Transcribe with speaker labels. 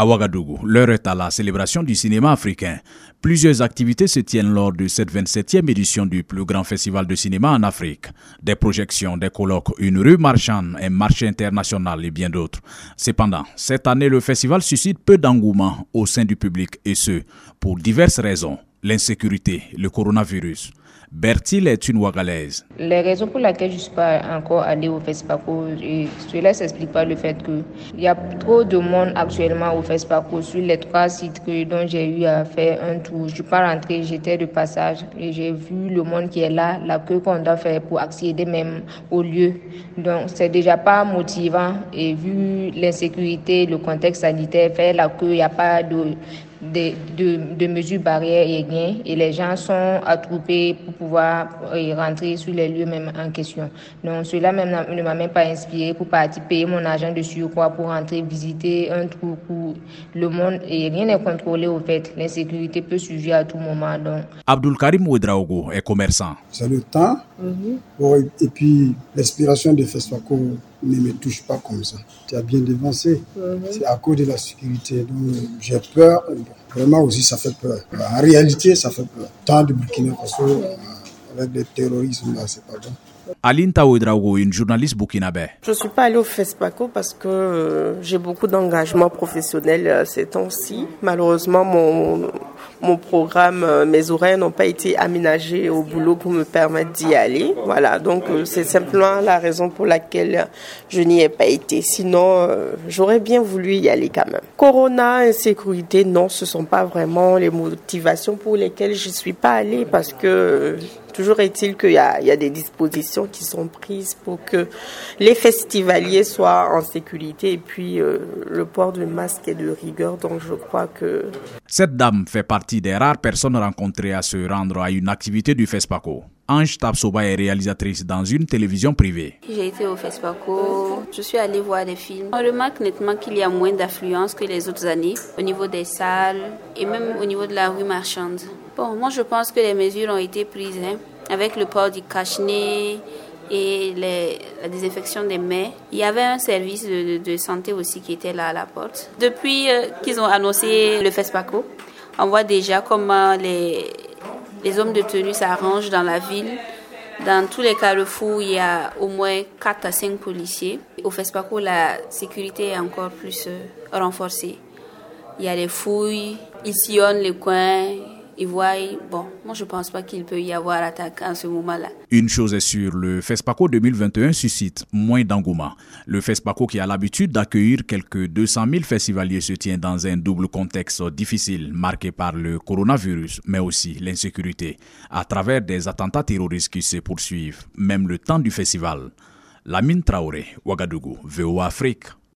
Speaker 1: À Ouagadougou, l'heure est à la célébration du cinéma africain. Plusieurs activités se tiennent lors de cette 27e édition du plus grand festival de cinéma en Afrique. Des projections, des colloques, une rue marchande, un marché international et bien d'autres. Cependant, cette année, le festival suscite peu d'engouement au sein du public et ce, pour diverses raisons. L'insécurité, le coronavirus, Bertil est une Ouagalaise.
Speaker 2: Les raisons pour lesquelles je ne suis pas encore allée au FESPACO, cela s'explique pas le fait qu'il y a trop de monde actuellement au FESPACO sur les trois sites que, dont j'ai eu à faire un tour. Je ne suis pas rentrée, j'étais de passage et j'ai vu le monde qui est là, la queue qu'on doit faire pour accéder même au lieu. Donc c'est déjà pas motivant et vu l'insécurité, le contexte sanitaire, faire la queue, il n'y a pas de de, mesures barrières et rien et les gens sont attroupés pour pouvoir euh, rentrer sur les lieux même en question. Donc cela même ne m'a même pas inspiré pour partir payer mon argent de surcroît pour rentrer visiter un trou où le monde et rien n'est contrôlé au fait. L'insécurité peut surgir à tout moment. Donc.
Speaker 1: Abdul Karim Ouedraogo est commerçant.
Speaker 3: C'est le temps mm-hmm. et puis l'inspiration de FESFACO ne me touche pas comme ça. Tu as bien dévancé. Mhm. C'est à cause de la sécurité. Donc j'ai peur. Vraiment aussi, ça fait peur. En réalité, ça fait peur. Tant de Burkina Faso, euh, avec des terrorisme, là, c'est pas bon.
Speaker 1: Aline Taouedraogo, une journaliste burkinabé.
Speaker 4: Je ne suis pas allée au FESPACO parce que euh, j'ai beaucoup d'engagement professionnel euh, ces temps-ci. Malheureusement, mon, mon programme, euh, mes horaires n'ont pas été aménagés au boulot pour me permettre d'y aller. Voilà, donc c'est simplement la raison pour laquelle je n'y ai pas été. Sinon, j'aurais bien voulu y aller quand même. Corona, insécurité, non, ce sont pas vraiment les motivations pour lesquelles je suis pas allée parce que Toujours est-il qu'il y, a des dispositions qui sont prises pour que les festivaliers soient en sécurité et puis euh, le port de masque est de rigueur. Donc je crois que...
Speaker 1: Cette dame fait partie des rares personnes rencontrées à se rendre à une activité du FESPACO. Ange Tapsoba est réalisatrice dans une télévision privée.
Speaker 5: J'ai été au FESPACO, je suis allée voir des films. On remarque nettement qu'il y a moins d'affluence que les autres années au niveau des salles et même au niveau de la rue marchande. Bon, moi je pense que les mesures ont été prises hein, avec le port du cache et la désinfection des mains. Il y avait un service de, santé aussi qui était là à la porte. Depuis euh, qu'ils ont annoncé le FESPACO, on voit déjà comment les, hommes de tenue s'arrangent dans la ville. Dans tous les carrefours, il y a au moins 4 à 5 policiers. Au FESPACO, la sécurité est encore plus euh, renforcée. Il y a les fouilles, ils sillonnent les coins, ils voient, bon, moi je pense pas qu'il peut y avoir attaque en ce moment-là.
Speaker 1: Une chose est sûre, le FESPACO 2021 suscite moins d'engouement. Le FESPACO qui a l'habitude d'accueillir quelques 200 000 festivaliers se tient dans un double contexte difficile marqué par le coronavirus, mais aussi l'insécurité, à travers des attentats terroristes qui se poursuivent, même le temps du festival. Lamine Traoré, Ouagadougou, VOA Afrique.